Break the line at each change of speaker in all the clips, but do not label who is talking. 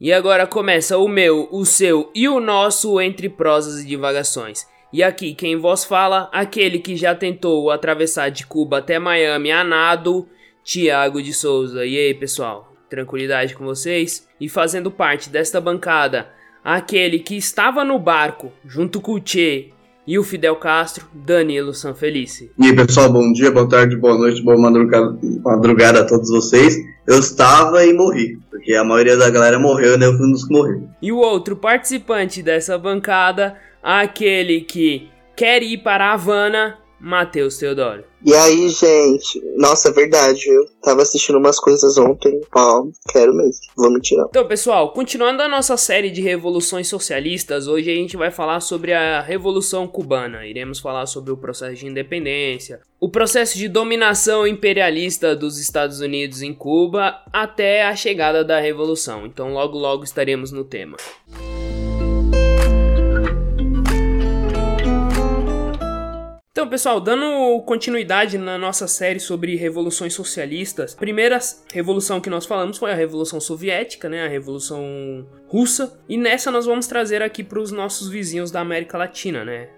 E agora começa o meu, o seu e o nosso Entre Prosas e Divagações. E aqui quem vos fala, aquele que já tentou atravessar de Cuba até Miami a nado, Tiago de Souza. E aí, pessoal? Tranquilidade com vocês? E fazendo parte desta bancada, aquele que estava no barco junto com o Che e o Fidel Castro, Danilo Sanfelice.
E aí, pessoal, bom dia, boa tarde, boa noite, boa madrugada, madrugada a todos vocês. Eu estava e morri, porque a maioria da galera morreu, né? Eu fui um dos que morreu.
E o outro participante dessa bancada, aquele que quer ir para a Havana, Matheus Teodoro.
E aí, gente? Nossa, é verdade, eu tava assistindo umas coisas ontem. Ó, quero mesmo. Vamos tirar.
Então, pessoal, continuando a nossa série de revoluções socialistas, hoje a gente vai falar sobre a Revolução Cubana. Iremos falar sobre o processo de independência, o processo de dominação imperialista dos Estados Unidos em Cuba até a chegada da Revolução. Então, logo logo estaremos no tema. Então, pessoal, dando continuidade na nossa série sobre revoluções socialistas, a primeira revolução que nós falamos foi a Revolução Soviética, né, a Revolução Russa, e nessa nós vamos trazer aqui para os nossos vizinhos da América Latina, né,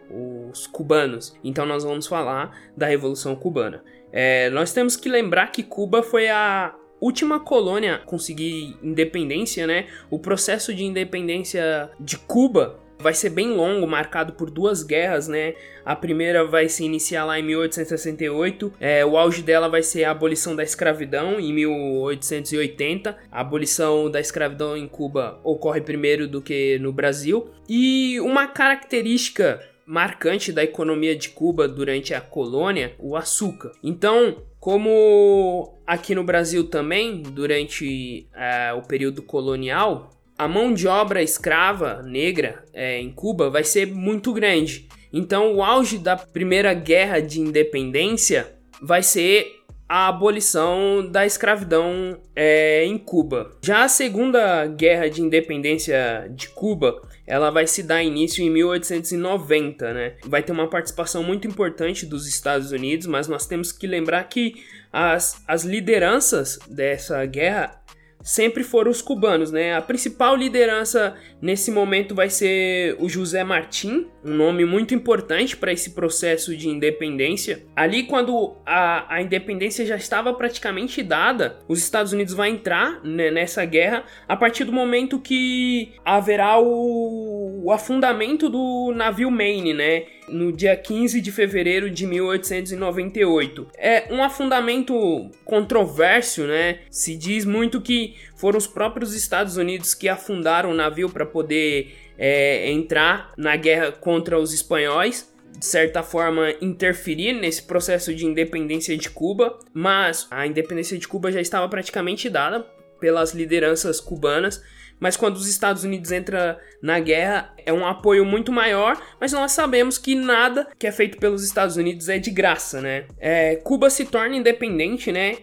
os cubanos. Então, nós vamos falar da Revolução Cubana. É, nós temos que lembrar que Cuba foi a última colônia a conseguir independência, né? O processo de independência de Cuba vai ser bem longo, marcado por duas guerras, né? A primeira vai se iniciar lá em 1868, é, o auge dela vai ser a abolição da escravidão em 1880. A abolição da escravidão em Cuba ocorre primeiro do que no Brasil. E uma característica marcante da economia de Cuba durante a colônia, o açúcar. Então, como aqui no Brasil também, durante uh, o período colonial, a mão de obra escrava negra é, em Cuba vai ser muito grande. Então, o auge da primeira guerra de independência vai ser a abolição da escravidão é, em Cuba. Já a segunda guerra de independência de Cuba, ela vai se dar início em 1890, né? Vai ter uma participação muito importante dos Estados Unidos, mas nós temos que lembrar que as, as lideranças dessa guerra sempre foram os cubanos, né? A principal liderança nesse momento vai ser o José Martim, um nome muito importante para esse processo de independência. Ali, quando a, a independência já estava praticamente dada, os Estados Unidos vão entrar né, nessa guerra a partir do momento que haverá o, o afundamento do navio Maine, né? no dia 15 de fevereiro de 1898. É um afundamento controverso, né? Se diz muito que foram os próprios Estados Unidos que afundaram o navio para poder é, entrar na guerra contra os espanhóis de certa forma interferir nesse processo de independência de Cuba, mas a independência de Cuba já estava praticamente dada pelas lideranças cubanas mas quando os Estados Unidos entram na guerra é um apoio muito maior, mas nós sabemos que nada que é feito pelos Estados Unidos é de graça, né? É, Cuba se torna independente, né?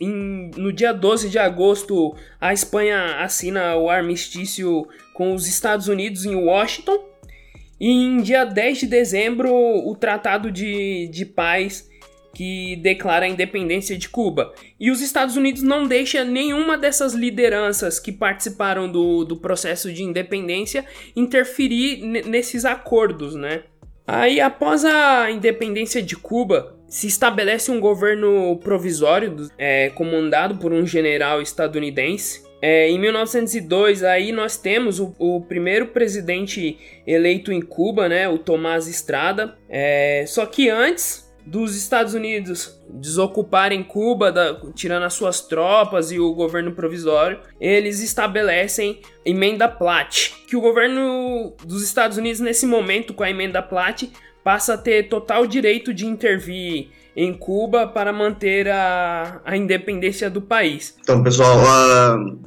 em, no dia 12 de agosto, a Espanha assina o armistício com os Estados Unidos em Washington. E em dia 10 de dezembro, o Tratado de, de Paz que declara a independência de Cuba. E os Estados Unidos não deixam nenhuma dessas lideranças que participaram do, do processo de independência interferir nesses acordos, né? Aí, após a independência de Cuba, se estabelece um governo provisório é, comandado por um general estadunidense. É, em 1902, aí nós temos o, o, primeiro presidente eleito em Cuba, né, o Tomás Estrada. É, só que antes dos Estados Unidos desocuparem Cuba, da, tirando as suas tropas e o governo provisório, eles estabelecem emenda Platt, que o governo dos Estados Unidos nesse momento com a emenda Platt passa a ter total direito de intervir em Cuba para manter a, a independência do país.
Então, pessoal,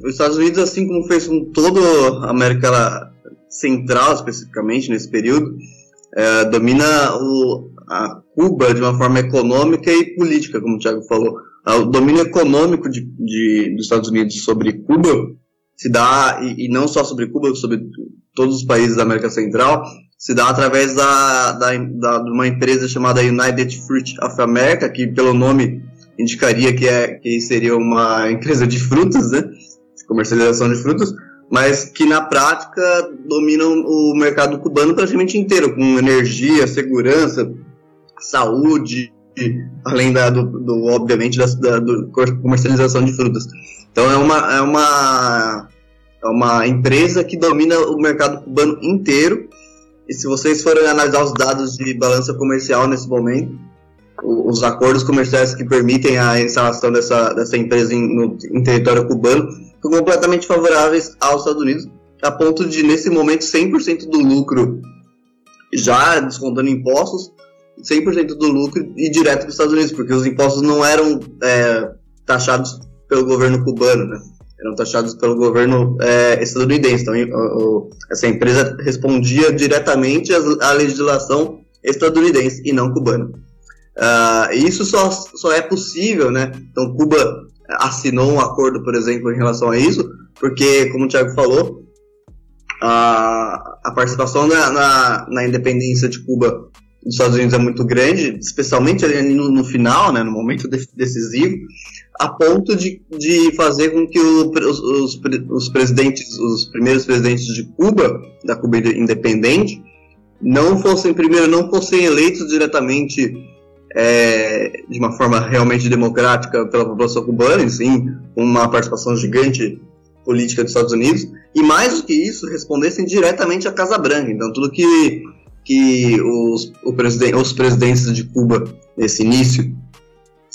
os Estados Unidos, assim como fez com toda a América Central, especificamente nesse período, uh, domina o, a Cuba de uma forma econômica e política, como o Thiago falou. O domínio econômico de, de dos Estados Unidos sobre Cuba se dá, e, e, não só sobre Cuba, sobre todos os países da América Central, se dá através da, da, da, de uma empresa chamada United Fruit of America, que pelo nome indicaria que, é, que seria uma empresa de frutas, né? De comercialização de frutas, mas que na prática dominam o mercado cubano praticamente inteiro, com energia, segurança, saúde, além da, do, do obviamente, da, da do comercialização de frutas. Então é uma, é uma é uma empresa que domina o mercado cubano inteiro. E se vocês forem analisar os dados de balança comercial nesse momento, os acordos comerciais que permitem a instalação dessa, dessa empresa em, no, em território cubano são completamente favoráveis aos Estados Unidos, a ponto de, nesse momento, 100% do lucro, já descontando impostos, 100% do lucro ir direto para os Estados Unidos, porque os impostos não eram é, taxados pelo governo cubano, né? eram taxados pelo governo é, estadunidense. Então, o, essa empresa respondia diretamente à legislação estadunidense e não cubana. Uh, isso só, só é possível, né? Então, Cuba assinou um acordo, por exemplo, em relação a isso, porque, como o Thiago falou, a, a participação na, na, na independência de Cuba dos Estados Unidos é muito grande, especialmente ali no, no final, né, no momento de, decisivo, a ponto de, de fazer com que o, os, os, os, presidentes, os primeiros presidentes de Cuba, da Cuba independente, não fossem, primeiro, não fossem eleitos diretamente é, de uma forma realmente democrática pela população cubana, e sim uma participação gigante política dos Estados Unidos, e mais do que isso, respondessem diretamente à Casa Branca. Então, tudo que, que os, o presidente, os presidentes de Cuba, nesse início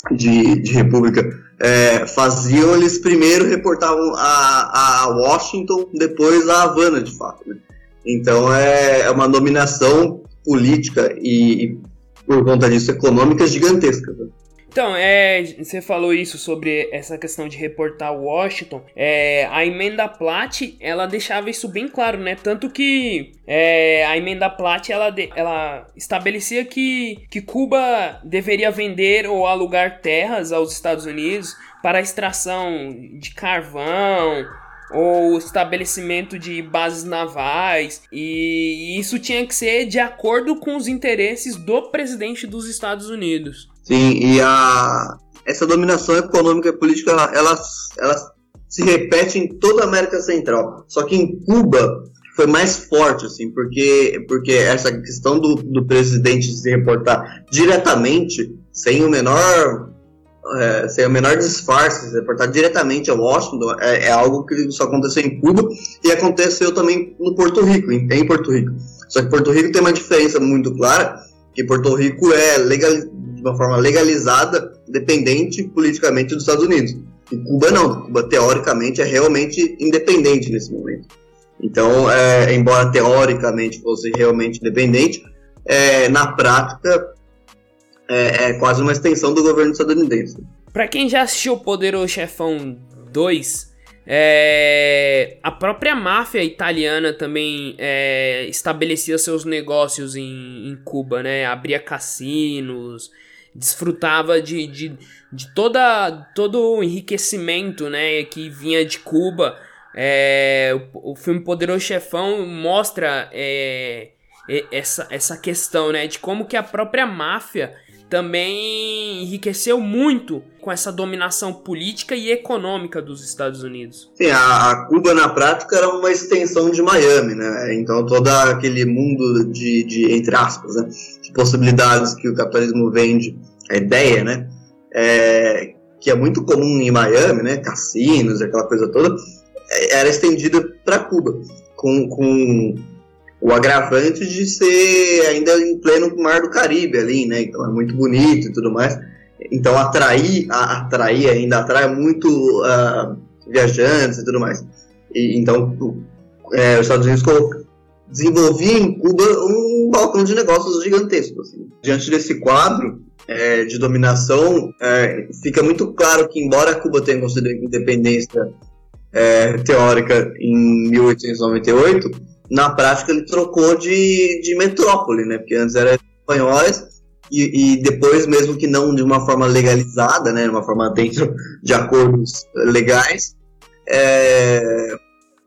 de, de república, é, faziam, eles primeiro reportavam a, a Washington, depois a Havana, de fato. Né? Então, é, é uma dominação política e, e por conta disso, econômica gigantesca. Né?
Então, é, você falou isso sobre essa questão de reportar Washington. É, a emenda Platt, ela deixava isso bem claro, né? Tanto que é, a emenda Platt, ela, ela estabelecia que, que Cuba deveria vender ou alugar terras aos Estados Unidos para extração de carvão ou estabelecimento de bases navais, e isso tinha que ser de acordo com os interesses do presidente dos Estados Unidos.
Sim, e a, essa dominação econômica e política ela, ela, ela se repete em toda a América Central, só que em Cuba foi mais forte, assim, porque, porque essa questão do, do presidente se reportar diretamente, sem o menor é, sem o menor disfarce, reportar diretamente a Washington, é, é, algo que só aconteceu em Cuba e aconteceu também no Porto Rico, em, em, Porto Rico. Só que Porto Rico tem uma diferença muito clara, que Porto Rico é legal, de uma forma legalizada, dependente politicamente dos Estados Unidos. E Cuba não, Cuba teoricamente é realmente independente nesse momento. Então, é, embora teoricamente fosse realmente independente, é, na prática é, é quase uma extensão do governo estadunidense.
Para quem já assistiu Poderoso Chefão 2, é, a própria máfia italiana também é, estabelecia seus negócios em, em, Cuba, né? Abria cassinos, desfrutava de, de, de toda, todo o enriquecimento né, que vinha de Cuba. É, o, o, filme Poderoso Chefão mostra é, essa, essa questão né, de como que a própria máfia também enriqueceu muito com essa dominação política e econômica dos Estados Unidos.
Sim, a, Cuba na prática era uma extensão de Miami, né? Então todo aquele mundo de, de entre aspas, né? de possibilidades que o capitalismo vende, a ideia, né? É, que é muito comum em Miami, né? Cassinos, aquela coisa toda, é, era estendida para Cuba, com, com o agravante de ser ainda em pleno mar do Caribe ali, né? Então é muito bonito e tudo mais. Então atrair, atrair ainda atrai muito uh, viajantes e tudo mais. E, então é, os Estados Unidos desenvolvia em Cuba um balcão de negócios gigantesco. Assim. Diante desse quadro é, de dominação, é, fica muito claro que embora Cuba tenha conseguido independência é, teórica em 1898 na prática ele trocou de, de metrópole, né? Porque antes era espanhóis e, e, depois, mesmo que não de uma forma legalizada, né? De uma forma dentro de acordos legais, é,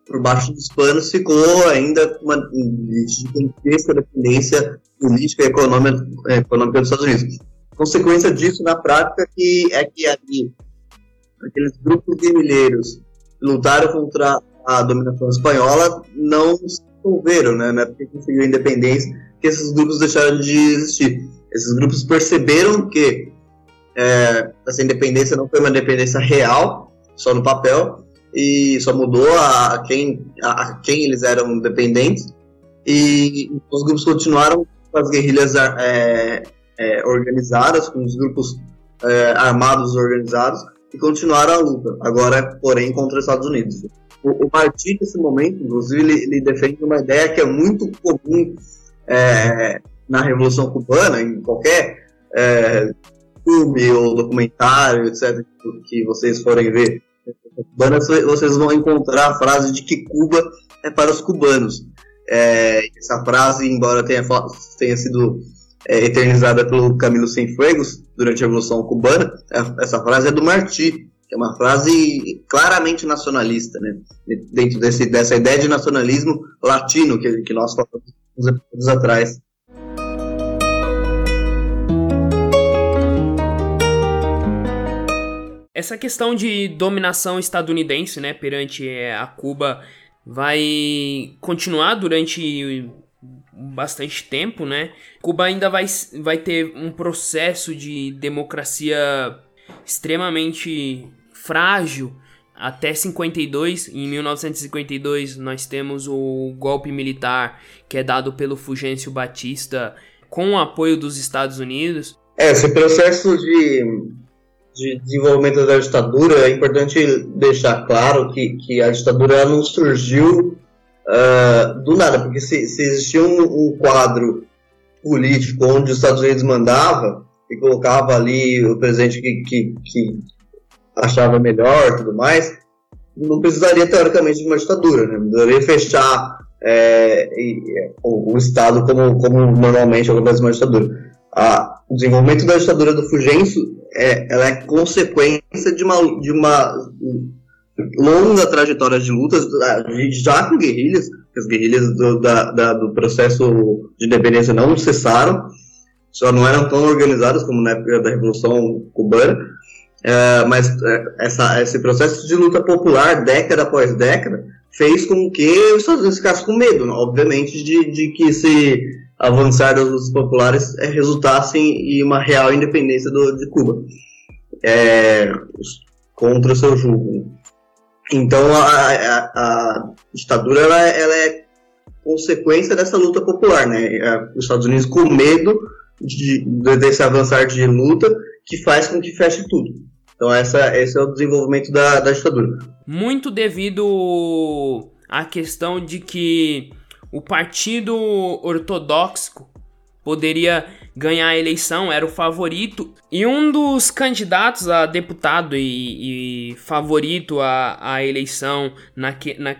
por baixo dos panos ficou ainda uma gigantesca dependência política e econômica, econômica dos Estados Unidos. Consequência disso, na prática, que é que ali, aqueles grupos guerrilheiros lutaram contra a dominação espanhola não se envolveram, né? Na época que conseguiu a independência, que esses grupos deixaram de existir. Esses grupos perceberam que é, essa independência não foi uma independência real, só no papel, e só mudou a quem, a, quem eles eram dependentes, e os grupos continuaram com as guerrilhas é, é, organizadas, com os grupos é, armados organizados, e continuaram a luta, agora, porém, contra os Estados Unidos. O, o nesse momento, inclusive, ele, ele, defende uma ideia que é muito comum é, na Revolução Cubana, em qualquer é, filme ou documentário, etc., que vocês forem ver, cubana, vocês vão encontrar a frase de que Cuba é para os cubanos. É, essa frase, embora tenha, tenha sido é, eternizada pelo Camilo Cienfuegos durante a Revolução Cubana, é, essa frase é do Martí, é uma frase claramente nacionalista, né? dentro desse, dessa ideia de nacionalismo latino que, que nós falamos uns atrás.
Essa questão de dominação estadunidense, né, perante é, a Cuba vai continuar durante bastante tempo, né? Cuba ainda vai, vai ter um processo de democracia extremamente frágil até 52. Em 1952 nós temos o golpe militar que é dado pelo Fulgêncio Batista com o apoio dos Estados Unidos.
É, esse processo de de desenvolvimento da ditadura, é importante deixar claro que, que a ditadura não surgiu uh, do nada, porque se, se existia um, um, quadro político onde os Estados Unidos mandava e colocava ali o presidente que, que, que achava melhor tudo mais, não precisaria teoricamente de uma ditadura, né? não precisaria fechar é, e, o, o, Estado como, como normalmente acontece uma ditadura. A, o desenvolvimento da ditadura do Fugêncio é, ela é consequência de uma, de uma longa trajetória de lutas, já com guerrilhas, as guerrilhas do, da, da, do processo de independência não cessaram, só não eram tão organizadas como na época da Revolução Cubana, é, mas é, essa, esse processo de luta popular, década após década, fez com que os Estados Unidos ficassem com medo, obviamente, de, de que se avançar das lutas populares é, resultassem em uma real independência do, de Cuba é, contra o seu julgo. Então a, a, a ditadura ela, ela, é consequência dessa luta popular, né? Os Estados Unidos com medo de, desse avançar de luta que faz com que feche tudo. Então essa, esse é o desenvolvimento da, da ditadura.
Muito devido à questão de que o partido ortodoxo poderia ganhar a eleição, era o favorito. E um dos candidatos a deputado e, e favorito à, à eleição naque, na,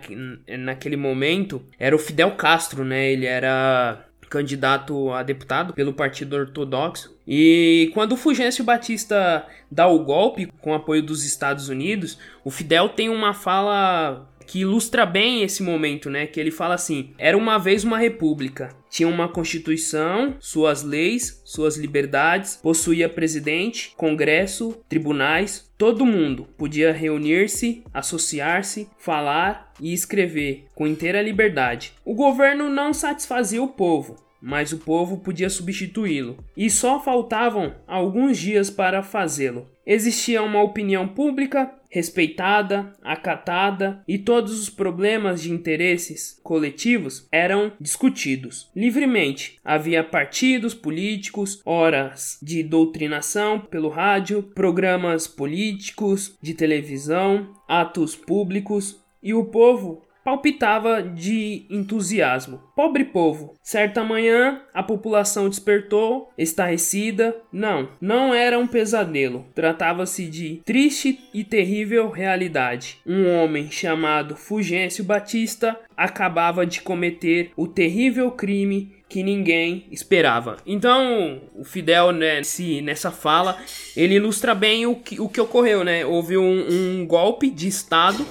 naquele momento era o Fidel Castro, né? Ele era candidato a deputado pelo Partido Ortodoxo. E quando o Fulgêncio Batista dá o golpe com apoio dos Estados Unidos, o Fidel tem uma fala que ilustra bem esse momento, né? Que ele fala assim: era uma vez uma república, tinha uma constituição, suas leis, suas liberdades, possuía presidente, congresso, tribunais, todo mundo podia reunir-se, associar-se, falar e escrever com inteira liberdade. O governo não satisfazia o povo, mas o povo podia substituí-lo, e só faltavam alguns dias para fazê-lo. Existia uma opinião pública respeitada, acatada e todos os problemas de interesses coletivos eram discutidos livremente. Havia partidos políticos, horas de doutrinação pelo rádio, programas políticos de televisão, atos públicos e o povo palpitava de entusiasmo. Pobre povo! Certa manhã, a população despertou, estarrecida. Não, não era um pesadelo. Tratava-se de triste e terrível realidade. Um homem chamado Fulgêncio Batista acabava de cometer o terrível crime que ninguém esperava. Então, o Fidel, né, se, nessa fala, ele ilustra bem o que, o que ocorreu, né? Houve um, um golpe de Estado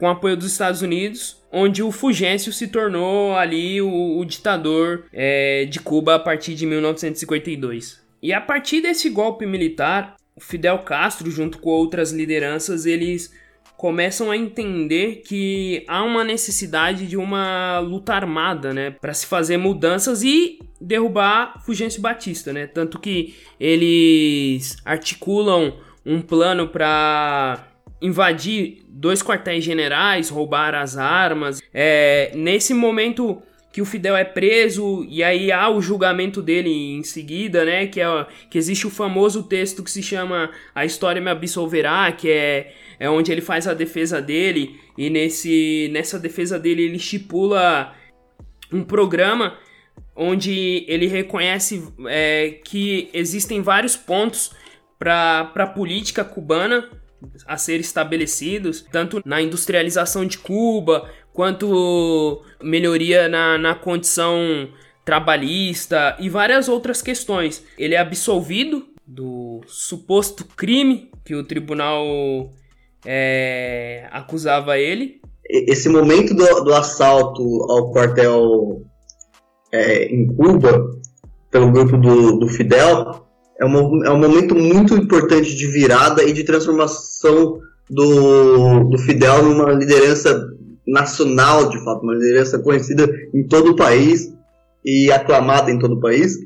com apoio dos Estados Unidos, onde o Fulgêncio se tornou ali o, o ditador é, de Cuba a partir de 1952. E a partir desse golpe militar, Fidel Castro, junto com outras lideranças, eles começam a entender que há uma necessidade de uma luta armada, né, para se fazer mudanças e derrubar Fulgêncio Batista, né? Tanto que eles articulam um plano para invadir dois quartéis generais, roubar as armas. É, nesse momento que o Fidel é preso e aí há o julgamento dele em seguida, né? Que, é, que existe o famoso texto que se chama A História Me Absolverá, que é, é onde ele faz a defesa dele e nesse, nessa defesa dele ele estipula um programa onde ele reconhece é, que existem vários pontos para a política cubana a ser estabelecidos, tanto na industrialização de Cuba, quanto melhoria na, na condição trabalhista e várias outras questões. Ele é absolvido do suposto crime que o tribunal é, acusava ele.
Esse momento do, do assalto ao quartel é, em Cuba pelo grupo do, do Fidel é um, é um momento muito importante de virada e de transformação do, do Fidel numa liderança nacional, de fato, uma liderança conhecida em todo o país e aclamada em todo o país,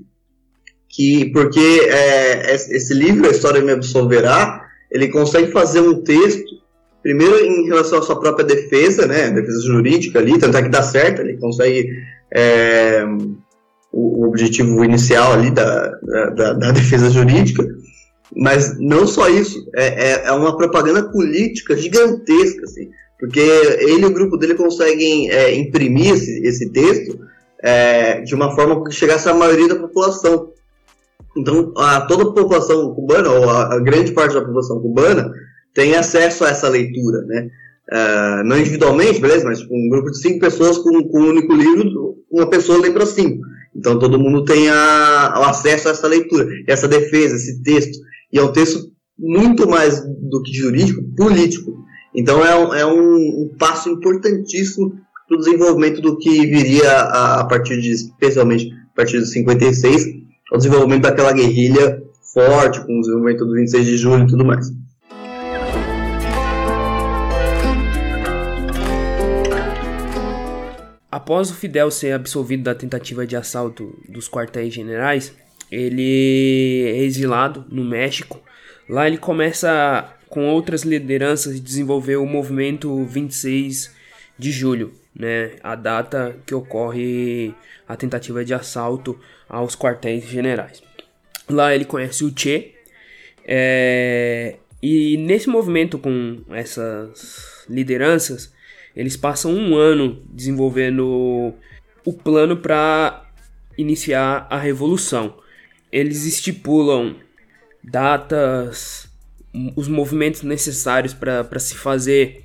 que porque é, esse livro, A História Me Absolverá, ele consegue fazer um texto, primeiro em relação à sua própria defesa, né, defesa jurídica ali, tanto é que dá certo, ele consegue é, o, o, objetivo inicial ali da, da, da, defesa jurídica, mas não só isso, é, é, é uma propaganda política gigantesca, assim, porque ele e o grupo dele conseguem é, imprimir esse, esse texto é, de uma forma que chegasse à maioria da população. Então, a, toda a população cubana, ou a, a, grande parte da população cubana, tem acesso a essa leitura, né? Uh, não individualmente, beleza, mas um grupo de cinco pessoas com, com um único livro, uma pessoa lê para cinco. Então todo mundo tem o acesso a essa leitura, essa defesa, esse texto. E é um texto muito mais do que jurídico, político. Então é um, é um, um passo importantíssimo para o desenvolvimento do que viria a, a, partir de, especialmente a partir de 56, o desenvolvimento daquela guerrilha forte, com o desenvolvimento do 26 de julho e tudo mais.
Após o Fidel ser absolvido da tentativa de assalto dos quartéis generais, ele é exilado no México. Lá ele começa com outras lideranças desenvolver o movimento 26 de julho, né, a data que ocorre a tentativa de assalto aos quartéis generais. Lá ele conhece o Che, é, e nesse movimento com essas lideranças, eles passam um ano desenvolvendo o plano para iniciar a revolução. Eles estipulam datas os movimentos necessários para se fazer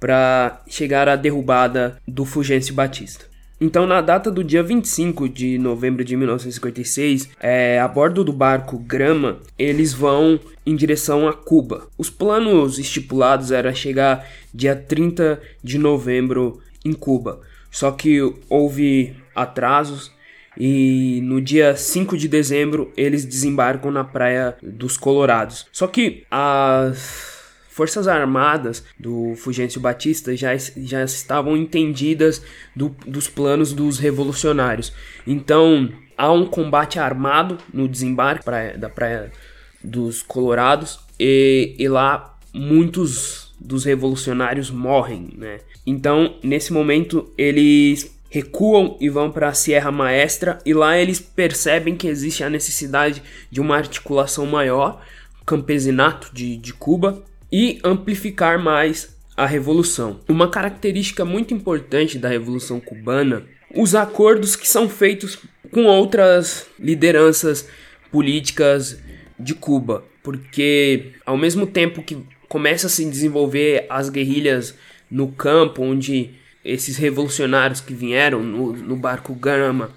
para chegar à derrubada do Fulgêncio Batista. Então, na data do dia 25 de novembro de 1956, é, a bordo do barco Grama, eles vão em direção a Cuba. Os planos estipulados era chegar dia 30 de novembro em Cuba. Só que houve atrasos e no dia 5 de dezembro eles desembarcam na praia dos Colorados. Só que as Forças Armadas do Fulgêncio Batista já, já estavam entendidas do, dos planos dos revolucionários. Então há um combate armado no desembarque praia, da Praia dos Colorados e, e lá muitos dos revolucionários morrem, né? Então, nesse momento, eles recuam e vão para a Sierra Maestra e lá eles percebem que existe a necessidade de uma articulação maior, campesinato de, de Cuba e amplificar mais a revolução. Uma característica muito importante da revolução cubana, os acordos que são feitos com outras lideranças políticas de Cuba, porque ao mesmo tempo que começa a se desenvolver as guerrilhas no campo, onde esses revolucionários que vieram no, no barco Gama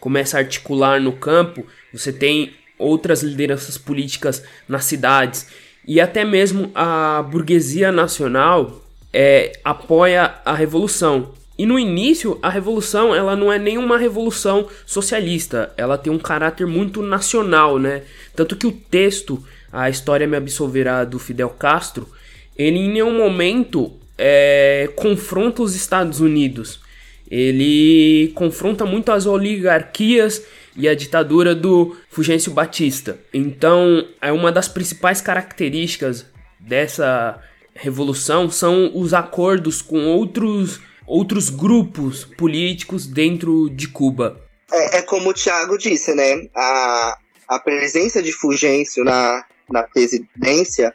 começam a articular no campo, você tem outras lideranças políticas nas cidades e até mesmo a burguesia nacional é, apoia a revolução. E no início, a revolução ela não é nenhuma revolução socialista, ela tem um caráter muito nacional, né? Tanto que o texto, a história me absolverá do Fidel Castro, ele em nenhum momento é, confronta os Estados Unidos. Ele confronta muito as oligarquias e a ditadura do Fulgêncio Batista. Então, é uma das principais características dessa revolução são os acordos com outros outros grupos políticos dentro de Cuba.
É, é como o Thiago disse, né? A, a presença de Fulgêncio na, na presidência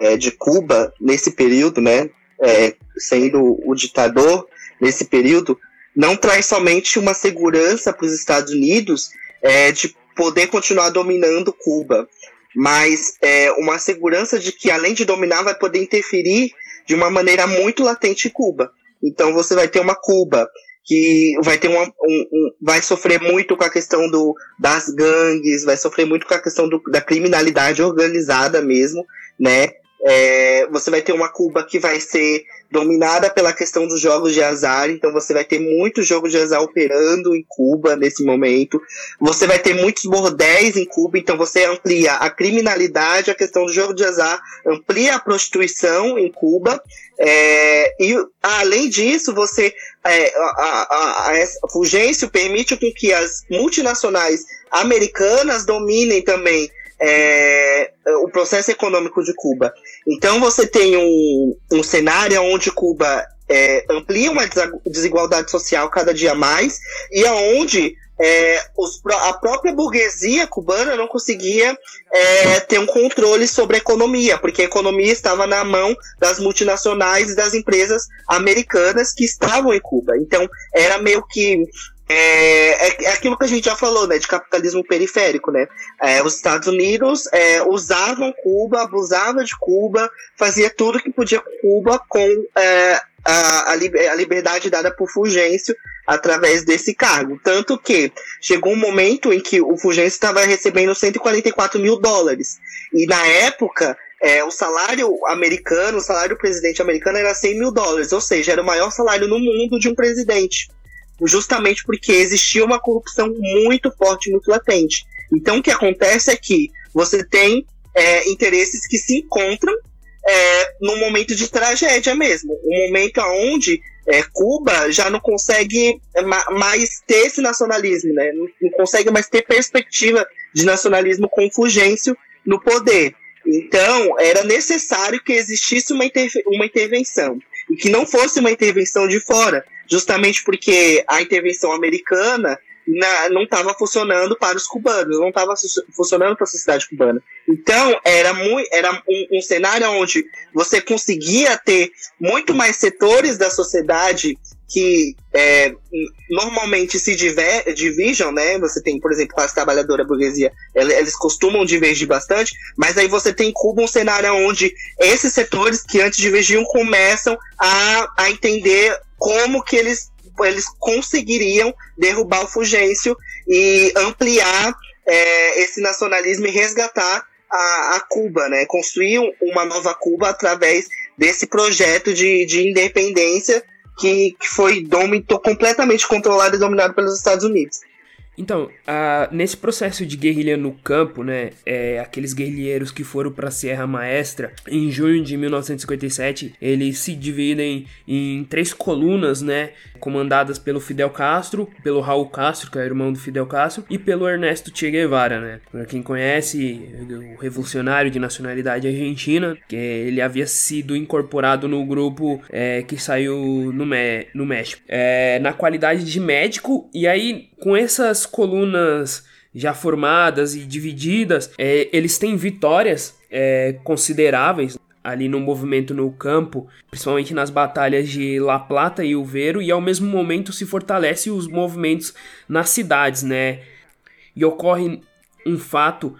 é, de Cuba nesse período, né? É, sendo o ditador nesse período, não traz somente uma segurança para os Estados Unidos é, de poder continuar dominando Cuba, mas é, uma segurança de que, além de dominar, vai poder interferir de uma maneira muito latente em Cuba. Então você vai ter uma Cuba que vai ter uma, um, um, vai sofrer muito com a questão do, das gangues, vai sofrer muito com a questão do, da criminalidade organizada mesmo, né? É, você vai ter uma Cuba que vai ser dominada pela questão dos jogos de azar, então você vai ter muitos jogos de azar operando em Cuba nesse momento. Você vai ter muitos bordéis em Cuba, então você amplia a criminalidade, a questão do jogo de azar, amplia a prostituição em Cuba. É, e além disso, você é, a, a, a, Fulgêncio permite que as multinacionais americanas dominem também é, o processo econômico de Cuba. Então você tem um, um cenário onde Cuba é, amplia uma desigualdade social cada dia mais e aonde é, os, a própria burguesia cubana não conseguia é, ter um controle sobre a economia, porque a economia estava na mão das multinacionais e das empresas americanas que estavam em Cuba. Então era meio que é, é, é, aquilo que a gente já falou, né, de capitalismo periférico, né? É, os Estados Unidos é, usavam Cuba, abusavam de Cuba, fazia tudo que podia com Cuba com é, a, a, liberdade dada por Fulgêncio através desse cargo. Tanto que chegou um momento em que o Fulgêncio estava recebendo 144 mil dólares. E na época, é, o salário americano, o salário do presidente americano era 100 mil dólares, ou seja, era o maior salário no mundo de um presidente justamente porque existia uma corrupção muito forte, muito latente. Então, o que acontece é que você tem é, interesses que se encontram é, num momento de tragédia mesmo, um momento onde é, Cuba já não consegue mais ter esse nacionalismo, né? Não, consegue mais ter perspectiva de nacionalismo com Fulgêncio no poder. Então, era necessário que existisse uma, inter uma intervenção. E que não fosse uma intervenção de fora, justamente porque a intervenção americana na, não estava funcionando para os cubanos, não estava funcionando para a sociedade cubana. Então, era, muito, era um, um, cenário onde você conseguia ter muito mais setores da sociedade que é, normalmente se diver, dividam, né? Você tem, por exemplo, classe trabalhadora, burguesia, eles costumam divergir bastante, mas aí você tem em Cuba um cenário onde esses setores que antes divergiam começam a, a entender como que eles, eles conseguiriam derrubar o Fulgêncio e ampliar é, esse nacionalismo e resgatar a, a, Cuba, né? Construir uma nova Cuba através desse projeto de, de independência que, que foi completamente controlado e dominado pelos Estados Unidos.
Então, nesse processo de guerrilha no campo, né, é, aqueles guerrilheiros que foram para a Sierra Maestra em junho de 1957, eles se dividem em três colunas, né, comandadas pelo Fidel Castro, pelo Raul Castro, que é irmão do Fidel Castro, e pelo Ernesto Che Guevara, né. Para quem conhece, o revolucionário de nacionalidade argentina, que ele havia sido incorporado no grupo é, que saiu no, no México, é, na qualidade de médico, e aí com essas colunas já formadas e divididas, é, eles têm vitórias é, consideráveis ali no movimento no campo, principalmente nas batalhas de La Plata e Uveiro, e ao mesmo momento se fortalece os movimentos nas cidades, né? E ocorre um fato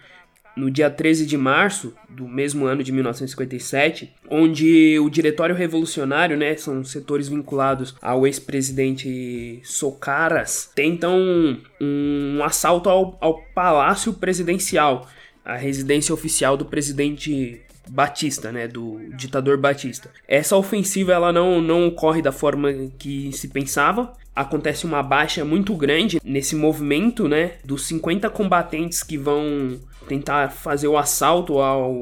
no dia 13 de março do mesmo ano de 1957, onde o Diretório Revolucionário, né, são setores vinculados ao ex-presidente Socaras, tentam um, um assalto ao, ao Palácio Presidencial, a residência oficial do presidente Batista, né, do ditador Batista. Essa ofensiva ela não, não ocorre da forma que se pensava. Acontece uma baixa muito grande nesse movimento, né, dos 50 combatentes que vão tentar fazer o assalto ao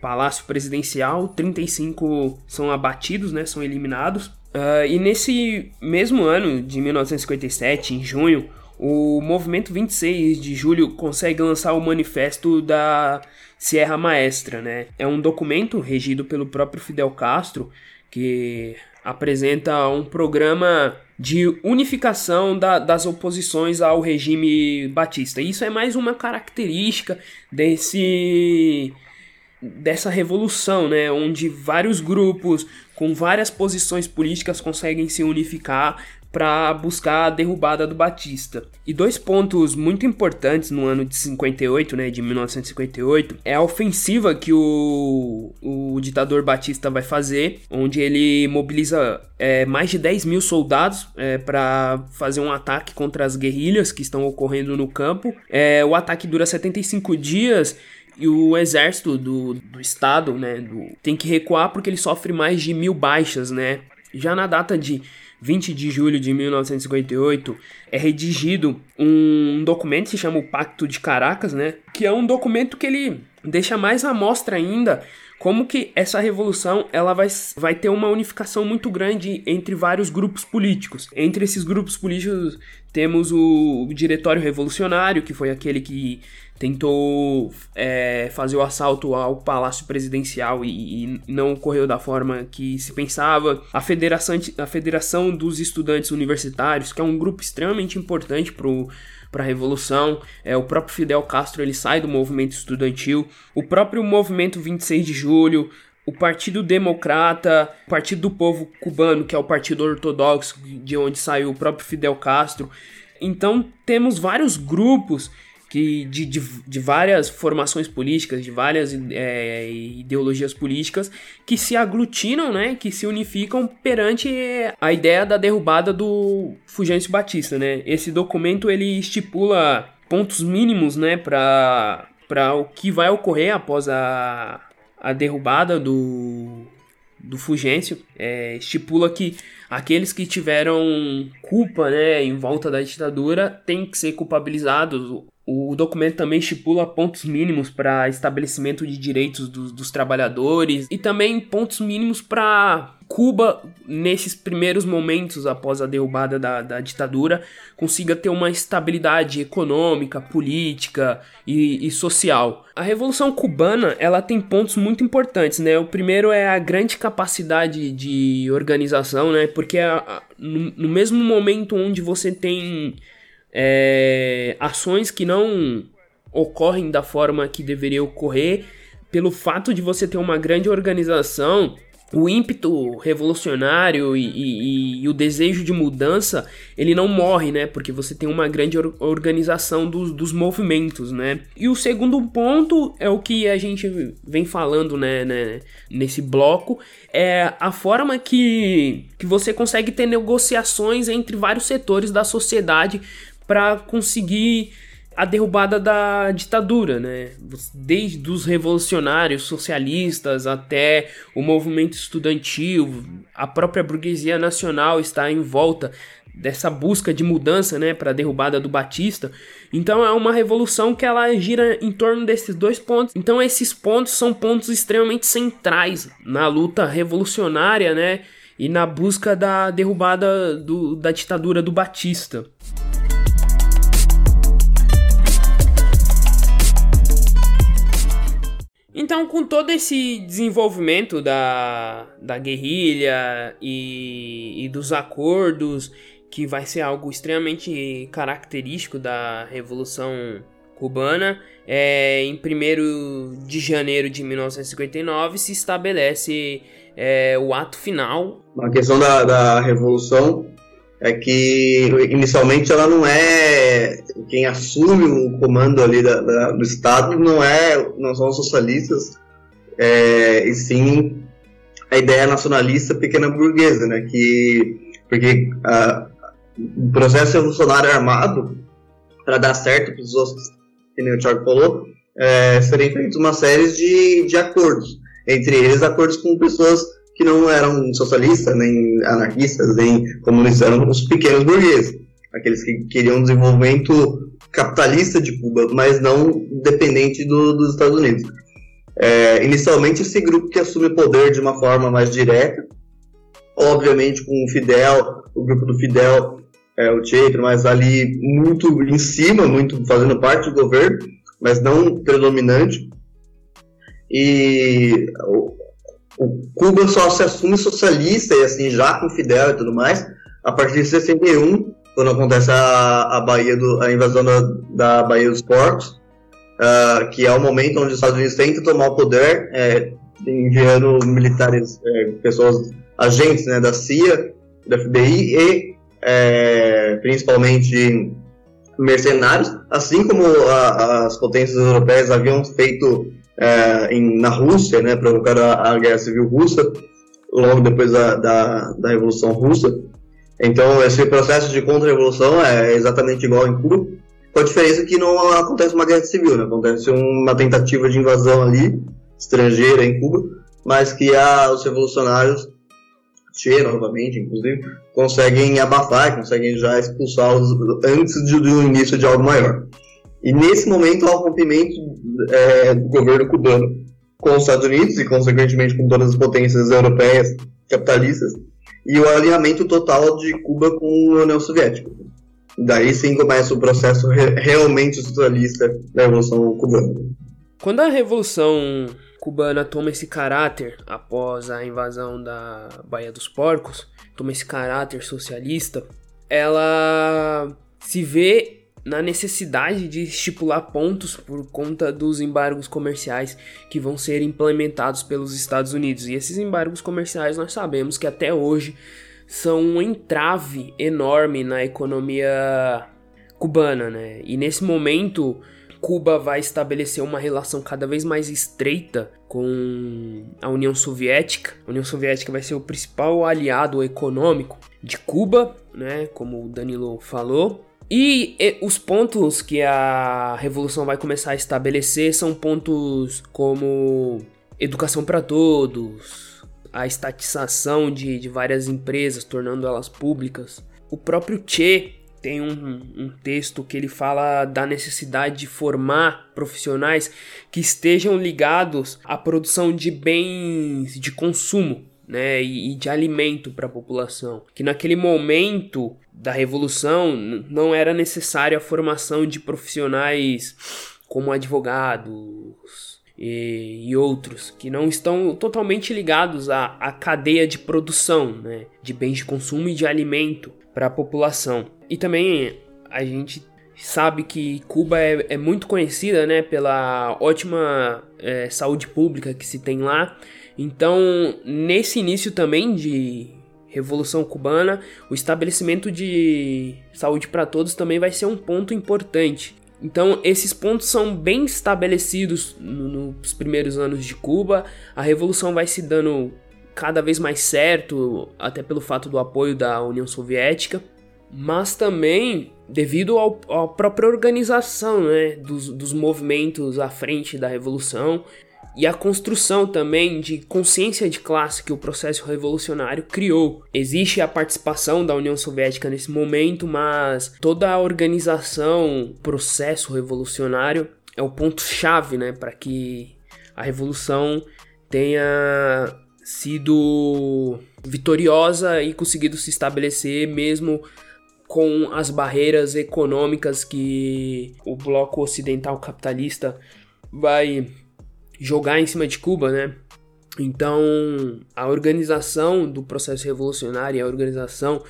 Palácio Presidencial, 35 são abatidos, né, são eliminados. Uh, e nesse mesmo ano de 1957, em junho, o movimento 26 de julho consegue lançar o manifesto da Sierra Maestra, né? É um documento regido pelo próprio Fidel Castro que apresenta um programa de unificação da, das oposições ao regime batista. Isso é mais uma característica desse dessa revolução, né, onde vários grupos com várias posições políticas conseguem se unificar para buscar a derrubada do Batista. E dois pontos muito importantes no ano de 58, né, de 1958, é a ofensiva que o, o ditador Batista vai fazer, onde ele mobiliza é, mais de 10 mil soldados é, para fazer um ataque contra as guerrilhas que estão ocorrendo no campo. É, o ataque dura 75 dias e o exército do, do estado, né, do, tem que recuar porque ele sofre mais de mil baixas, né. Já na data de 20 de julho de 1958, é redigido um documento que se chama o Pacto de Caracas, né? Que é um documento que ele deixa mais à mostra ainda como que essa revolução ela vai, vai ter uma unificação muito grande entre vários grupos políticos. Entre esses grupos políticos temos o, Diretório Revolucionário, que foi aquele que tentou é, fazer o assalto ao Palácio Presidencial e, e, não ocorreu da forma que se pensava. A Federação, a Federação dos Estudantes Universitários, que é um grupo extremamente importante para a Revolução. É, o próprio Fidel Castro ele sai do movimento estudantil. O próprio movimento 26 de julho, o Partido Democrata, o Partido do Povo Cubano, que é o Partido Ortodoxo, de onde saiu o próprio Fidel Castro. Então temos vários grupos que de, de, de, várias formações políticas, de várias é, ideologias políticas que se aglutinam, né, que se unificam perante a ideia da derrubada do Fulgêncio Batista, né? Esse documento ele estipula pontos mínimos, né, para para o que vai ocorrer após a, a derrubada do do Fulgêncio é, estipula que aqueles que tiveram culpa né, em volta da ditadura têm que ser culpabilizados o documento também estipula pontos mínimos para estabelecimento de direitos dos, dos trabalhadores e também pontos mínimos para Cuba, nesses primeiros momentos após a derrubada da, da, ditadura, consiga ter uma estabilidade econômica, política e, e, social. A Revolução Cubana ela tem pontos muito importantes, né? O primeiro é a grande capacidade de organização, né? Porque a, a, no, no mesmo momento onde você tem é, ações que não ocorrem da forma que deveria ocorrer, pelo fato de você ter uma grande organização, o ímpeto revolucionário e, e, e, o desejo de mudança, ele não morre, né? Porque você tem uma grande or organização dos, dos movimentos, né? E o segundo ponto é o que a gente vem falando, né, né, nesse bloco, é a forma que, que você consegue ter negociações entre vários setores da sociedade para conseguir a derrubada da ditadura, né? Desde os revolucionários socialistas até o movimento estudantil, a própria burguesia nacional está em volta dessa busca de mudança, né, para a derrubada do Batista. Então é uma revolução que ela gira em torno desses dois pontos. Então esses pontos são pontos extremamente centrais na luta revolucionária, né, e na busca da derrubada do, da ditadura do Batista. Então, com todo esse desenvolvimento da, da guerrilha e, e dos acordos, que vai ser algo extremamente característico da Revolução Cubana, é, em 1 de janeiro de 1959 se estabelece é, o ato final.
A questão da, da Revolução é que inicialmente ela não é quem assume o comando ali da, da, do Estado não é não são os socialistas é, e sim a ideia nacionalista pequena burguesa né? Que porque a, o processo revolucionário armado para dar certo para os outros que nem o Thiago falou é, serem feitos uma série de, de acordos entre eles acordos com pessoas que não eram socialistas, nem anarquistas, nem comunistas, eram os pequenos burgueses, aqueles que queriam desenvolvimento capitalista de Cuba, mas não dependente do, dos Estados Unidos. É, inicialmente, esse grupo que assume o poder de uma forma mais direta, obviamente com o Fidel, o grupo do Fidel, é, o Che, mas ali muito em cima, muito fazendo parte do governo, mas não predominante. E o, Cuba só se assume socialista, e assim, já com Fidel e tudo mais, a partir de 61, quando acontece a, a, Bahia do, a invasão da, da Baía dos Porcos, uh, que é o momento onde os Estados Unidos tentam tomar o poder, é, enviando militares, é, pessoas, agentes né, da CIA, da FBI e é, principalmente mercenários, assim como a, as potências europeias haviam feito é, em, na Rússia, né, provocaram a, a, guerra civil russa, logo depois da, da, da Revolução Russa. Então, esse processo de contra-revolução é exatamente igual em Cuba, com a diferença que não acontece uma guerra civil, né? acontece uma tentativa de invasão ali, estrangeira em Cuba, mas que a, os revolucionários, Che novamente, inclusive, conseguem abafar, conseguem já expulsá-los antes do início de algo maior. E nesse momento há o rompimento é, do governo cubano com os Estados Unidos e, consequentemente, com todas as potências europeias capitalistas, e o alinhamento total de Cuba com a União Soviética. Daí sim começa o processo re realmente socialista da Revolução Cubana.
Quando a Revolução Cubana toma esse caráter após a invasão da Baía dos Porcos, toma esse caráter socialista, ela se vê na necessidade de estipular pontos por conta dos embargos comerciais que vão ser implementados pelos Estados Unidos. E esses embargos comerciais nós sabemos que até hoje são um entrave enorme na economia cubana, né? E nesse momento Cuba vai estabelecer uma relação cada vez mais estreita com a União Soviética. A União Soviética vai ser o principal aliado econômico de Cuba, né? Como o Danilo falou. E, e, os pontos que a revolução vai começar a estabelecer são pontos como educação para todos, a estatização de, de várias empresas, tornando elas públicas. O próprio Che tem um, um, texto que ele fala da necessidade de formar profissionais que estejam ligados à produção de bens de consumo. Né, e, de alimento para a população. Que naquele momento da revolução não era necessária a formação de profissionais como advogados e, e, outros que não estão totalmente ligados à, à cadeia de produção né, de bens de consumo e de alimento para a população. E também a gente sabe que Cuba é, é muito conhecida né, pela ótima é, saúde pública que se tem lá. Então, nesse início também de Revolução Cubana, o estabelecimento de saúde para todos também vai ser um ponto importante. Então, esses pontos são bem estabelecidos nos primeiros anos de Cuba. A revolução vai se dando cada vez mais certo, até pelo fato do apoio da União Soviética, mas também devido à própria organização né, dos, dos movimentos à frente da revolução e a construção também de consciência de classe que o processo revolucionário criou. Existe a participação da União Soviética nesse momento, mas toda a organização, processo revolucionário é o ponto chave, né, para que a revolução tenha sido vitoriosa e conseguido se estabelecer mesmo com as barreiras econômicas que o bloco ocidental capitalista vai jogar em cima de Cuba, né? Então, a organização do processo revolucionário, a organização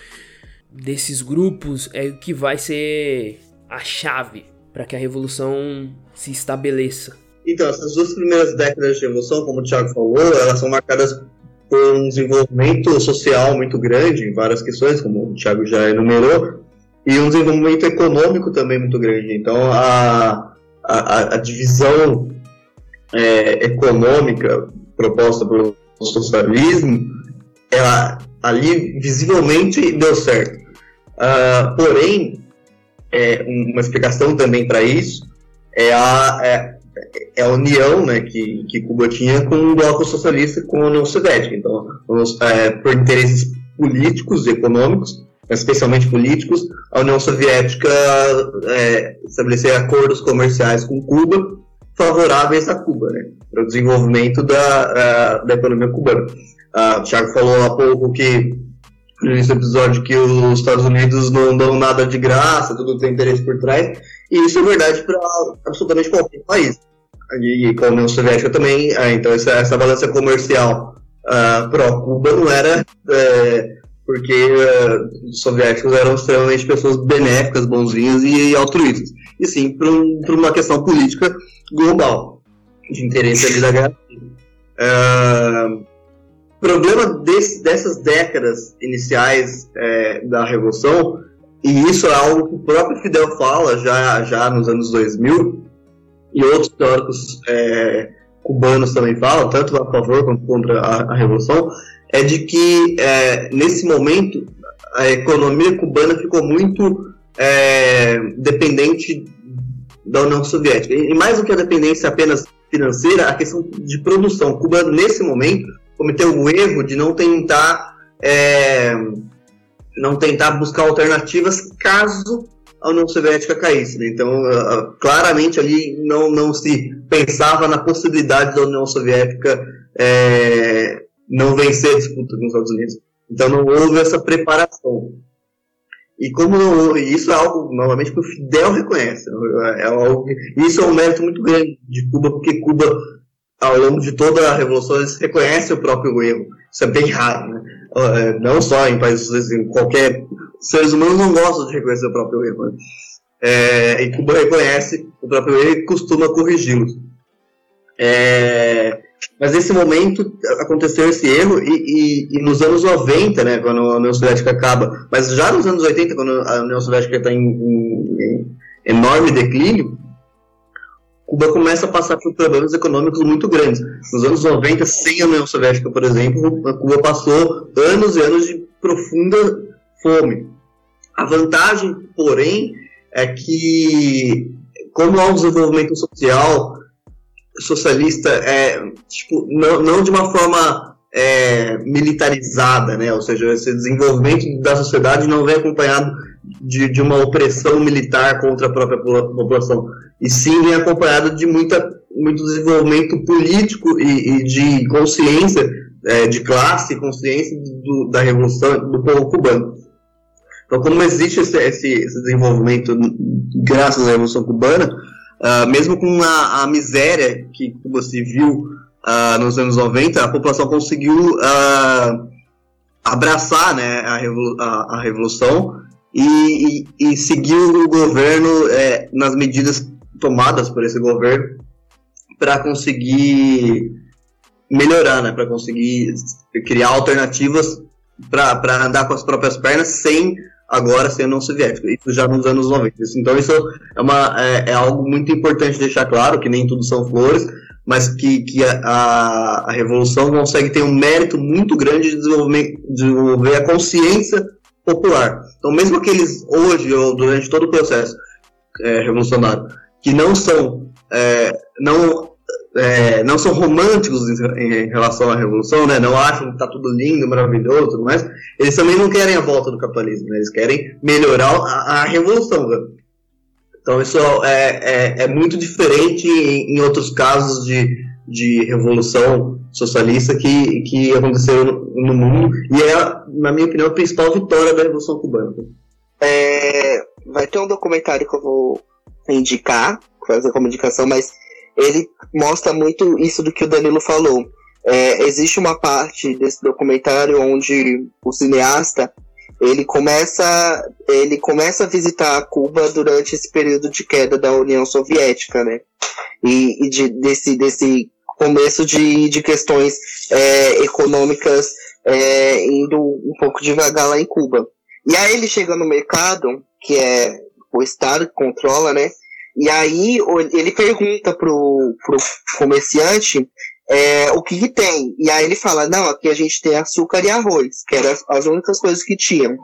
desses grupos é o que vai ser a chave para que a revolução se estabeleça.
Então, essas duas primeiras décadas de revolução, como o Thiago falou, elas são marcadas por um desenvolvimento social muito grande em várias questões, como o Thiago já enumerou, e um desenvolvimento econômico também muito grande. Então, a, a, a divisão é, econômica proposta pelo socialismo, ela ali visivelmente deu certo. Uh, porém, é, uma explicação também para isso é a, é, é, a união né, que, que Cuba tinha com o bloco socialista com a União Soviética. Então, é, por interesses políticos e econômicos, especialmente políticos, a União Soviética é, estabelecer acordos comerciais com Cuba favoráveis a Cuba, né, para o desenvolvimento da, da economia cubana. Uh, o Thiago falou há pouco que nesse episódio que os Estados Unidos não dão nada de graça, tudo tem interesse por trás, e isso é verdade para absolutamente qualquer país. E com a União Soviética também, ah, então essa, essa balança comercial uh, pró-Cuba não era é, porque uh, os soviéticos eram extremamente pessoas benéficas, bonzinhas e altruístas, e sim por, um, uma questão política global, de interesse ali da guerra. Uh, problema desse, dessas décadas iniciais é, da Revolução, e isso é algo que o próprio Fidel fala já, já nos anos 2000, e outros teóricos é, cubanos também falam, tanto a favor quanto contra a, a Revolução, é de que é, nesse momento a economia cubana ficou muito é, dependente da União Soviética. E mais do que a dependência apenas financeira, a questão de produção. Cuba, nesse momento, cometeu o erro de não tentar é, não tentar buscar alternativas caso a União Soviética caísse. Né? Então, claramente ali não, não se pensava na possibilidade da União Soviética é, não vencer a disputa com os Estados Unidos. Então não houve essa preparação. E como não, isso é algo, novamente, que o Fidel reconhece. É algo, isso é um mérito muito grande de Cuba, porque Cuba ao longo de toda a revolução eles reconhecem o próprio erro. Isso é bem raro, né? É, não só em países assim, qualquer seres humanos não gostam de reconhecer o próprio erro. Né? É, e Cuba reconhece o próprio erro e costuma corrigi-los. É, mas nesse momento aconteceu esse erro e, e, e, nos anos 90, né, quando a União Soviética acaba, mas já nos anos 80, quando a União Soviética está em, em, em enorme declínio, Cuba começa a passar por problemas econômicos muito grandes. Nos anos 90, sem a União Soviética, por exemplo, Cuba passou anos e anos de profunda fome. A vantagem, porém, é que, como há um desenvolvimento social socialista, é, tipo, não, não de uma forma é, militarizada, né? ou seja, esse desenvolvimento da sociedade não vem acompanhado de, de uma opressão militar contra a própria população e sim vem acompanhado de muita, muito desenvolvimento político e, e de consciência é, de classe, consciência do, da revolução do povo cubano. Então, como existe esse, esse, esse desenvolvimento graças à revolução cubana, uh, mesmo com a, a, miséria que se viu uh, nos anos 90, a população conseguiu uh, abraçar né, a, revolu a, a revolução e, e, e, seguir o governo é, nas medidas tomadas por esse governo para conseguir melhorar, né, para conseguir criar alternativas para andar com as próprias pernas sem agora ser não soviético, isso já nos anos 90. Então isso é, uma, é, é, algo muito importante deixar claro, que nem tudo são flores, mas que, que a, a, a revolução consegue ter um mérito muito grande de desenvolver a consciência popular. Então mesmo aqueles hoje, ou durante todo o processo é, revolucionário, que não são é, não é, não são românticos em, relação à revolução, né? Não acham que está tudo lindo, maravilhoso, tudo mais. Eles também não querem a volta do capitalismo, né? Eles querem melhorar a, a revolução. Né? Então isso é, é, é, muito diferente em, em outros casos de, de revolução socialista que, que no, no, mundo e é, na minha opinião, a principal vitória da revolução cubana.
É, vai ter um documentário que eu vou indicar, fazer como indicação, mas ele mostra muito isso do que o Danilo falou. É, existe uma parte desse documentário onde o cineasta ele começa ele começa a visitar Cuba durante esse período de queda da União Soviética, né? E, e de, desse desse começo de, de questões é, econômicas é, indo um pouco devagar lá em Cuba. E aí ele chega no mercado, que é o Estado que controla, né? E aí ele pergunta pro, pro comerciante é, o que, que tem. E aí ele fala, não, aqui a gente tem açúcar e arroz, que eram as únicas coisas que tinham.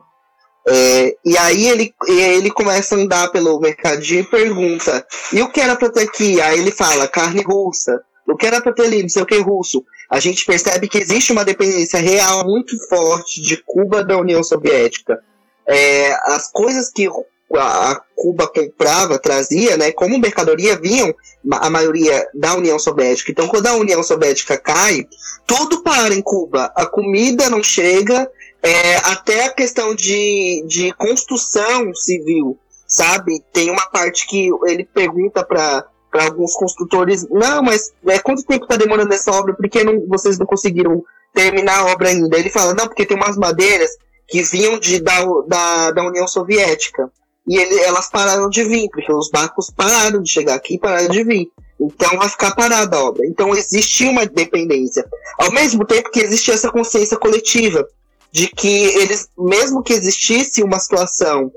É, e aí ele, ele começa a andar pelo mercadinho e pergunta, e o que era pra ter aqui? Aí ele fala, carne russa. O que era pra ter ali, não sei o que russo. A gente percebe que existe uma dependência real muito forte de Cuba da União Soviética. é, as coisas que a Cuba comprava, trazia, né, como mercadoria, vinham a maioria da União Soviética. Então, quando a União Soviética cai, tudo para em Cuba. A comida não chega, é, até a questão de, de construção civil, sabe? Tem uma parte que ele pergunta para para alguns construtores, não, mas é, quanto tempo está demorando essa obra? Por que não, vocês não conseguiram terminar a obra ainda? Ele fala, não, porque tem umas madeiras que vinham de, da, da, da União Soviética e ele, elas pararam de vir, porque os barcos pararam de chegar aqui e pararam de vir. Então vai ficar parada a obra. Então existia uma dependência. Ao mesmo tempo que existia essa consciência coletiva de que eles, mesmo que existisse uma situação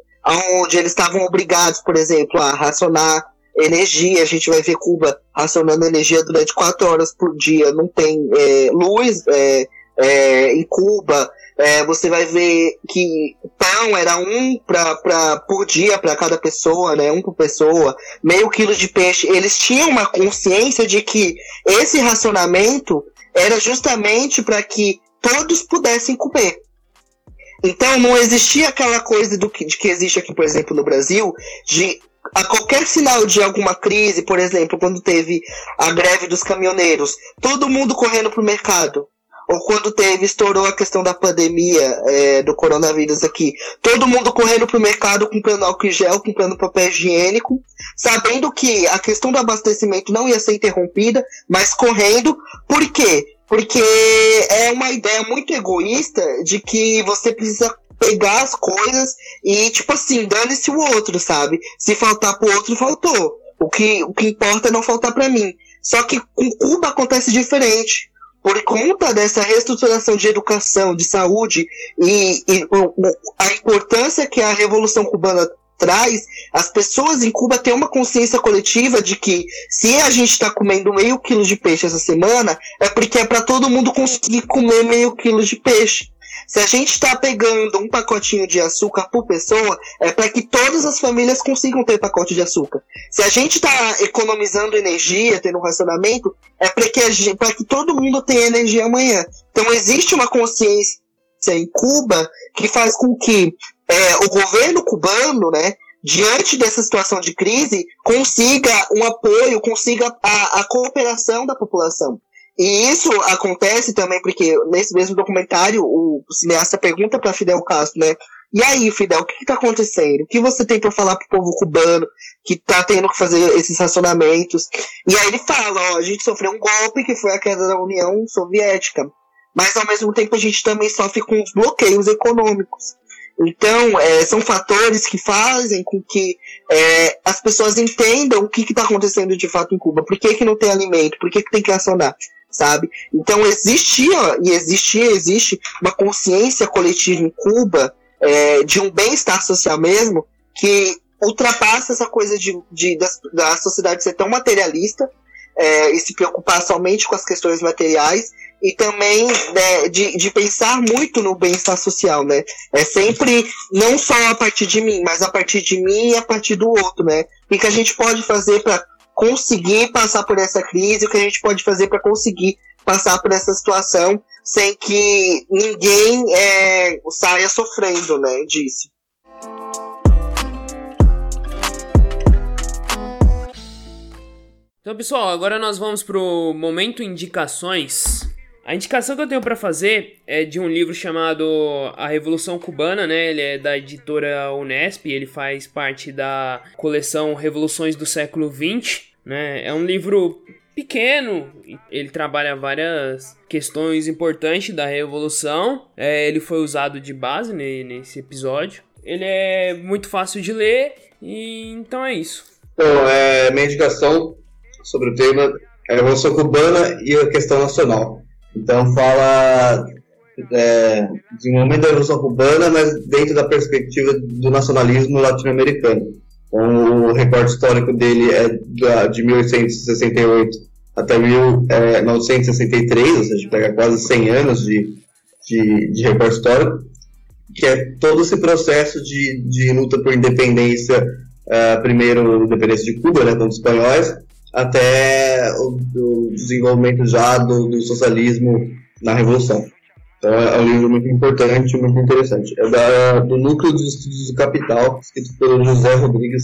onde eles estavam obrigados, por exemplo, a racionar energia, a gente vai ver Cuba racionando energia durante quatro horas por dia, não tem é, luz é, é, em Cuba, é, você vai ver que pão era um pra, pra, por dia para cada pessoa, né? Um por pessoa, meio quilo de peixe. Eles tinham uma consciência de que esse racionamento era justamente para que todos pudessem comer. Então não existia aquela coisa do que, de que existe aqui, por exemplo, no Brasil, de a qualquer sinal de alguma crise, por exemplo, quando teve a greve dos caminhoneiros, todo mundo correndo pro mercado ou quando teve, estourou a questão da pandemia é, do coronavírus aqui, todo mundo correndo pro mercado comprando álcool gel, comprando papel higiênico, sabendo que a questão do abastecimento não ia ser interrompida, mas correndo, por quê? Porque é uma ideia muito egoísta de que você precisa pegar as coisas e, tipo assim, dane-se o outro, sabe? Se faltar pro outro, faltou. O que, o que importa é não faltar para mim. Só que com Cuba acontece diferente por conta dessa reestruturação de educação, de saúde e, e a importância que a Revolução Cubana traz, as pessoas em Cuba têm uma consciência coletiva de que se a gente está comendo meio quilo de peixe essa semana, é porque é para todo mundo conseguir comer meio quilo de peixe. Se a gente está pegando um pacotinho de açúcar por pessoa, é para que todas as famílias consigam ter pacote de açúcar. Se a gente está economizando energia, tendo um racionamento, é para que, que todo mundo tenha energia amanhã. Então existe uma consciência em Cuba que faz com que é, o governo cubano, né, diante dessa situação de crise, consiga um apoio, consiga a, a cooperação da população. E isso acontece também porque nesse mesmo documentário o cineasta pergunta para Fidel Castro, né? E aí, Fidel, o que está acontecendo? O que você tem para falar pro povo cubano que tá tendo que fazer esses racionamentos? E aí ele fala, ó, a gente sofreu um golpe que foi a queda da União Soviética, mas ao mesmo tempo a gente também sofre com os bloqueios econômicos. Então, é, são fatores que fazem com que é, as pessoas entendam o que está acontecendo de fato em Cuba. Por que, que não tem alimento? Por que, que tem que acionar? Sabe? Então existia e existia existe uma consciência coletiva em Cuba é, de um bem-estar social mesmo que ultrapassa essa coisa de, de da, da, sociedade ser tão materialista é, e se preocupar somente com as questões materiais e também né, de, de pensar muito no bem-estar social, né? É sempre não só a partir de mim, mas a partir de mim e a partir do outro, né? O que a gente pode fazer para conseguir passar por essa crise, o que a gente pode fazer para conseguir passar por essa situação sem que ninguém é, saia sofrendo, né, disso.
Então, pessoal, agora nós vamos pro momento indicações. A indicação que eu tenho para fazer é de um livro chamado A Revolução Cubana, né? Ele é da editora Unesp, ele faz parte da coleção Revoluções do Século XX, né? É um livro pequeno, ele trabalha várias questões importantes da revolução. É, ele foi usado de base nesse episódio. Ele é muito fácil de ler e então é isso.
Então, é, minha indicação sobre o tema é a Revolução Cubana e a questão nacional. Então fala é, desenvolvimento da Revolução Cubana, mas dentro da perspectiva do nacionalismo latino-americano. Então, o recorte histórico dele é de 1868 até 1963, é, ou seja, pega quase 100 anos de, de, de histórico, que é todo esse processo de, de luta por independência, uh, primeiro independência de Cuba, né, com os espanhóis, até o, o desenvolvimento já do, do, socialismo na Revolução. Então é um livro muito importante, muito interessante. É da, do Núcleo dos Estudos do Capital, escrito pelo José Rodrigues.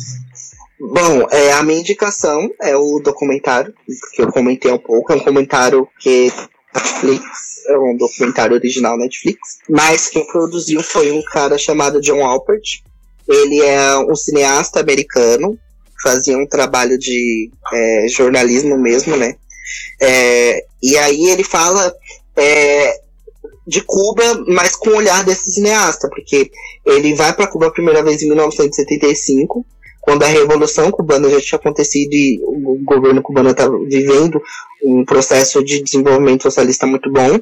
Bom, é, a minha indicação é o documentário, que eu comentei um pouco, é um comentário que Netflix, é um documentário original Netflix, mas quem produziu foi um cara chamado John Alpert. Ele é um cineasta americano, fazia um trabalho de é, jornalismo mesmo, né? É, e aí ele fala é, de Cuba, mas com o olhar desse cineasta, porque ele vai para Cuba a primeira vez em 1975, quando a Revolução Cubana já tinha acontecido e o governo cubano estava vivendo um processo de desenvolvimento socialista muito bom.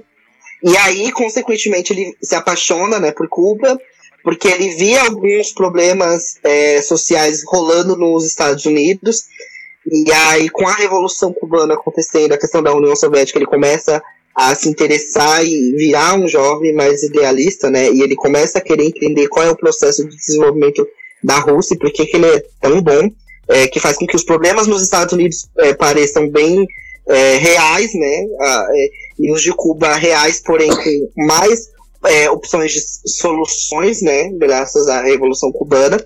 E aí, consequentemente, ele se apaixona né, por Cuba, porque ele via alguns problemas é, sociais rolando nos Estados Unidos. E aí, com a Revolução Cubana acontecendo, a questão da União Soviética, ele começa a se interessar e virar um jovem mais idealista, né? E ele começa a querer entender qual é o processo de desenvolvimento da Rússia e por que, ele é tão bom, é, que faz com que os problemas nos Estados Unidos é, pareçam bem é, reais, né? Ah, é, e os de Cuba reais, porém com mais é, opções de soluções, né? Graças à Revolução Cubana.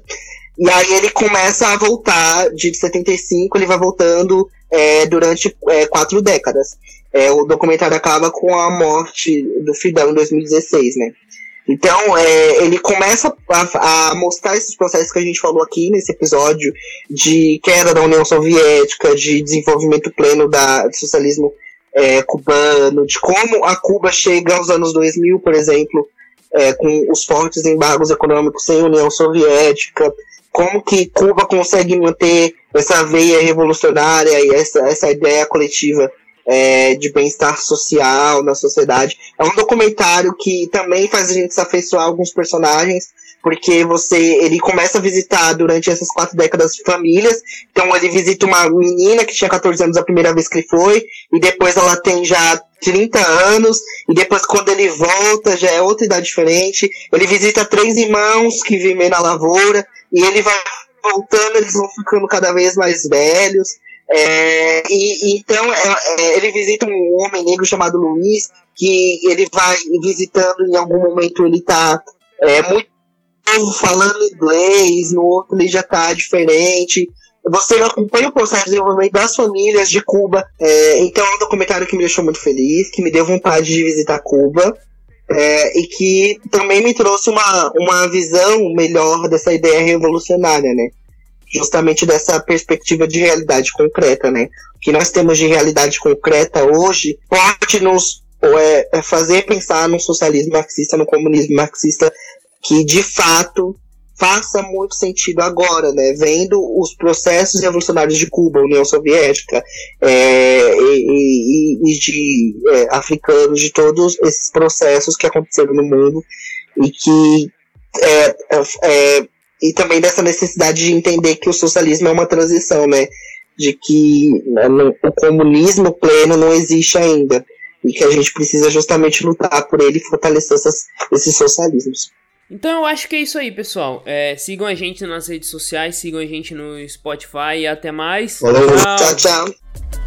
E aí ele começa a voltar, de 75, ele vai voltando é, durante é, quatro décadas. É, o documentário acaba com a morte do Fidel em 2016, né? Então, é, ele começa a, a, mostrar esses processos que a gente falou aqui nesse episódio de queda da União Soviética, de desenvolvimento pleno da, do socialismo é, cubano, de como a Cuba chega aos anos 2000, por exemplo, é, com os fortes embargos econômicos sem União Soviética, como que Cuba consegue manter essa veia revolucionária e essa, essa ideia coletiva é, de bem-estar social na sociedade. É um documentário que também faz a gente se afeiçoar alguns personagens, porque você ele começa a visitar durante essas quatro décadas famílias. Então ele visita uma menina que tinha 14 anos a primeira vez que ele foi, e depois ela tem já 30 anos, e depois quando ele volta já é outra idade diferente. Ele visita três irmãos que vivem na lavoura, e ele vai voltando, eles vão ficando cada vez mais velhos. É, e, então é, é, ele visita um homem negro chamado Luiz, que ele vai visitando em algum momento ele tá é, muito falando inglês, no outro ele já tá diferente. Você acompanha o processo de desenvolvimento das famílias de Cuba. É, então é um documentário que me deixou muito feliz, que me deu vontade de visitar Cuba. É, e que também me trouxe uma, uma visão melhor dessa ideia revolucionária, né? justamente dessa perspectiva de realidade concreta, né? O que nós temos de realidade concreta hoje pode nos é, é, fazer pensar no socialismo marxista, no comunismo marxista, que de fato faça muito sentido agora, né? Vendo os processos revolucionários de Cuba, União Soviética é, e, e, e, de é, africanos, de todos esses processos que aconteceram no mundo e que é, é e também dessa necessidade de entender que o socialismo é uma transição, né? De que né, o comunismo pleno não existe ainda. E que a gente precisa justamente lutar por ele e fortalecer essas, esses socialismos.
Então eu acho que é isso aí, pessoal. É, sigam a gente nas redes sociais, sigam a gente no Spotify e até mais.
Falou. tchau. tchau.